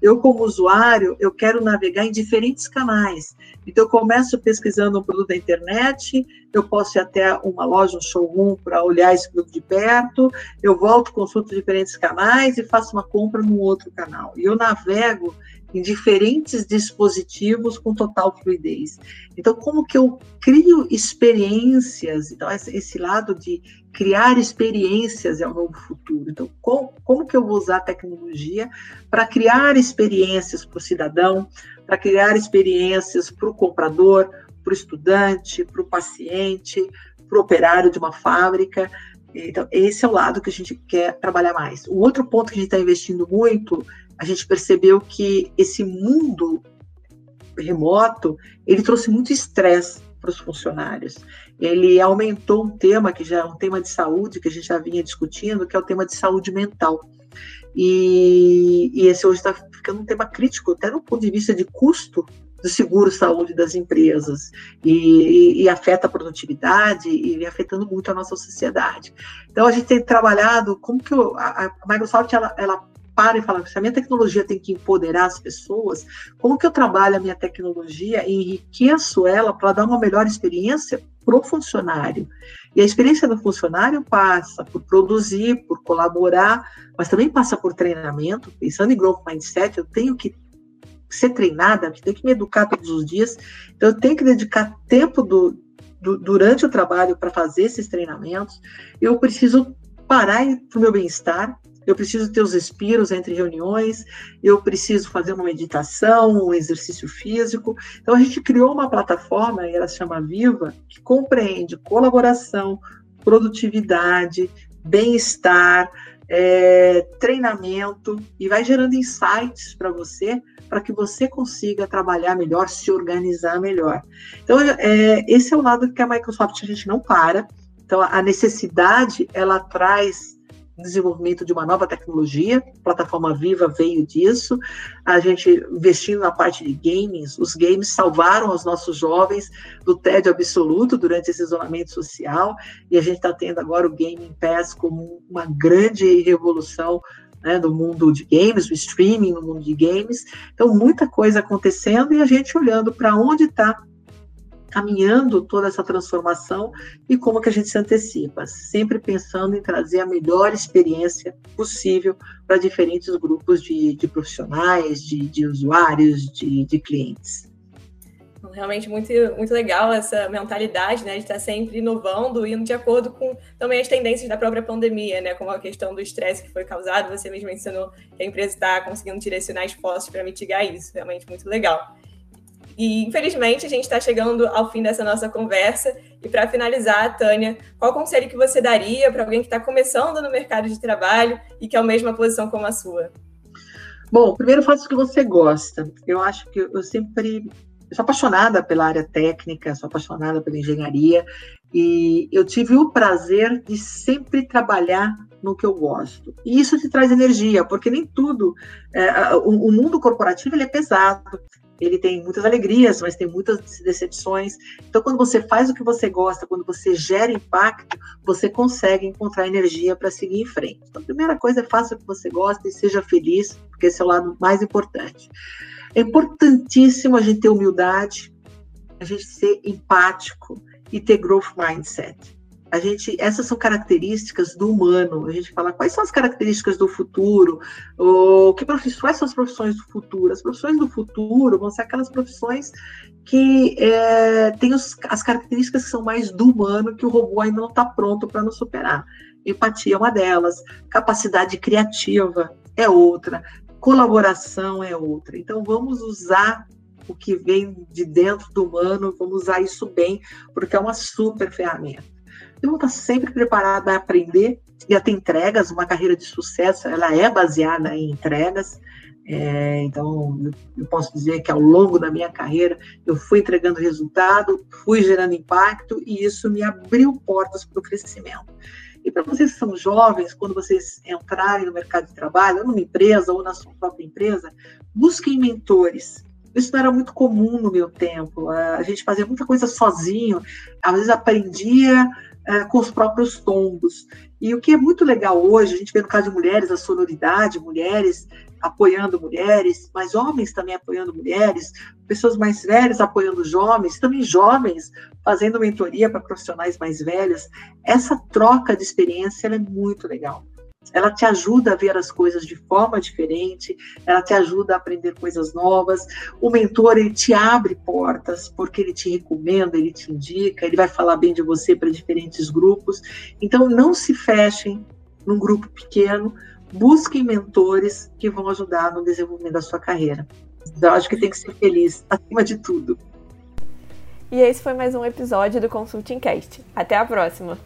Eu, como usuário, eu quero navegar em diferentes canais. Então, eu começo pesquisando um produto da internet, eu posso ir até uma loja, um showroom, para olhar esse produto de perto, eu volto, consulto diferentes canais e faço uma compra num outro canal. E eu navego em diferentes dispositivos com total fluidez. Então, como que eu crio experiências? Então, esse lado de criar experiências é o novo futuro. Então, como, como que eu vou usar a tecnologia para criar experiências para o cidadão, para criar experiências para o comprador, para o estudante, para o paciente, para o operário de uma fábrica? Então, esse é o lado que a gente quer trabalhar mais. O outro ponto que a gente está investindo muito a gente percebeu que esse mundo remoto ele trouxe muito estresse para os funcionários. Ele aumentou um tema que já é um tema de saúde que a gente já vinha discutindo, que é o tema de saúde mental. E, e esse hoje está ficando um tema crítico, até no ponto de vista de custo do seguro-saúde das empresas e, e, e, afeta a produtividade e afetando muito a nossa sociedade. Então a gente tem trabalhado como que a, a Microsoft ela, ela para e fala, se a minha tecnologia tem que empoderar as pessoas, como que eu trabalho a minha tecnologia e enriqueço ela para dar uma melhor experiência para o funcionário? E a experiência do funcionário passa por produzir, por colaborar, mas também passa por treinamento. Pensando em Growth Mindset, eu tenho que ser treinada, eu tenho que me educar todos os dias, então eu tenho que dedicar tempo do, do durante o trabalho para fazer esses treinamentos, eu preciso parar para o meu bem-estar, eu preciso ter os respiros entre reuniões, eu preciso fazer uma meditação, um exercício físico. Então, a gente criou uma plataforma, e ela se chama Viva, que compreende colaboração, produtividade, bem-estar, é, treinamento, e vai gerando insights para você, para que você consiga trabalhar melhor, se organizar melhor. Então, é, esse é o lado que a Microsoft a gente não para. Então, a necessidade, ela traz desenvolvimento de uma nova tecnologia, a plataforma Viva veio disso, a gente investindo na parte de games, os games salvaram os nossos jovens do tédio absoluto durante esse isolamento social, e a gente está tendo agora o Gaming Pass como uma grande revolução né, no mundo de games, o streaming no mundo de games. Então, muita coisa acontecendo e a gente olhando para onde está caminhando toda essa transformação e como que a gente se antecipa, sempre pensando em trazer a melhor experiência possível para diferentes grupos de, de profissionais, de, de usuários, de, de, clientes. Realmente muito, muito legal essa mentalidade, né, de estar sempre inovando, indo de acordo com também as tendências da própria pandemia, né, como a questão do estresse que foi causado, você mesmo mencionou que a empresa está conseguindo direcionar esforços para mitigar isso, realmente muito legal. E infelizmente a gente está chegando ao fim dessa nossa conversa. E para finalizar, Tânia, qual conselho que você daria para alguém que está começando no mercado de trabalho e que é a mesma posição como a sua? Bom, primeiro faça o que você gosta. Eu acho que eu sempre eu sou apaixonada pela área técnica, sou apaixonada pela engenharia e eu tive o prazer de sempre trabalhar no que eu gosto. E isso te traz energia, porque nem tudo, é, o, o, mundo corporativo ele é pesado ele tem muitas alegrias, mas tem muitas decepções. Então, quando você faz o que você gosta, quando você gera impacto, você consegue encontrar energia para seguir em frente. Então, a primeira coisa é faça o que você gosta e seja feliz, porque esse é o lado mais importante. É importantíssimo a gente ter humildade, a gente ser empático e ter growth mindset a gente, essas são características do humano. A gente fala quais são as características do futuro, ou que profissões, quais são as profissões do futuro. As profissões do futuro vão ser aquelas profissões que é, têm os, as características que são mais do humano, que o robô ainda não está pronto para nos superar. Empatia é uma delas, capacidade criativa é outra, colaboração é outra. Então vamos usar o que vem de dentro do humano, vamos usar isso bem, porque é uma super ferramenta. Vou estar sempre preparada a aprender e a ter entregas. Uma carreira de sucesso, ela é baseada em entregas. É, então, eu, eu posso dizer que ao longo da minha carreira eu fui entregando resultado, fui gerando impacto e isso me abriu portas para o crescimento. E para vocês que são jovens, quando vocês entrarem no mercado de trabalho, ou numa empresa, ou na sua própria empresa, busquem mentores. Isso não era muito comum no meu tempo. A gente fazia muita coisa sozinho, às vezes aprendia é, com os próprios tombos. E o que é muito legal hoje, a gente vê no caso de mulheres, a sonoridade, mulheres apoiando mulheres, mas homens também apoiando mulheres, pessoas mais velhas apoiando jovens, também jovens fazendo mentoria para profissionais mais velhos. Essa troca de experiência é muito legal. Ela te ajuda a ver as coisas de forma diferente, ela te ajuda a aprender coisas novas. O mentor ele te abre portas porque ele te recomenda, ele te indica, ele vai falar bem de você para diferentes grupos. Então não se fechem num grupo pequeno, busquem mentores que vão ajudar no desenvolvimento da sua carreira. Eu acho que tem que ser feliz acima de tudo. E esse foi mais um episódio do Consulting Cast. Até a próxima.